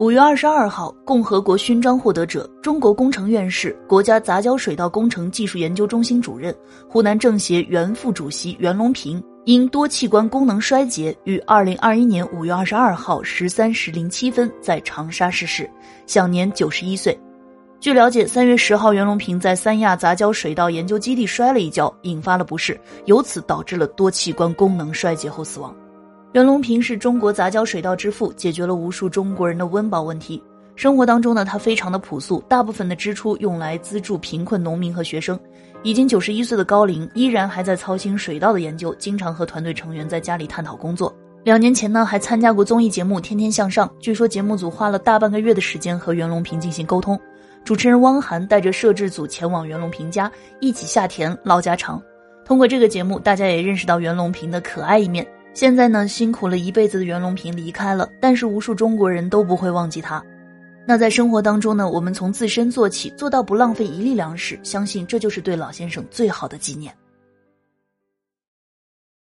五月二十二号，共和国勋章获得者、中国工程院士、国家杂交水稻工程技术研究中心主任、湖南政协原副主席袁隆平因多器官功能衰竭，于二零二一年五月二十二号十三时零七分在长沙逝世，享年九十一岁。据了解，三月十号，袁隆平在三亚杂交水稻研究基地摔了一跤，引发了不适，由此导致了多器官功能衰竭后死亡。袁隆平是中国杂交水稻之父，解决了无数中国人的温饱问题。生活当中呢，他非常的朴素，大部分的支出用来资助贫困农民和学生。已经九十一岁的高龄，依然还在操心水稻的研究，经常和团队成员在家里探讨工作。两年前呢，还参加过综艺节目《天天向上》，据说节目组花了大半个月的时间和袁隆平进行沟通。主持人汪涵带着摄制组前往袁隆平家，一起下田唠家常。通过这个节目，大家也认识到袁隆平的可爱一面。现在呢，辛苦了一辈子的袁隆平离开了，但是无数中国人都不会忘记他。那在生活当中呢，我们从自身做起，做到不浪费一粒粮食，相信这就是对老先生最好的纪念。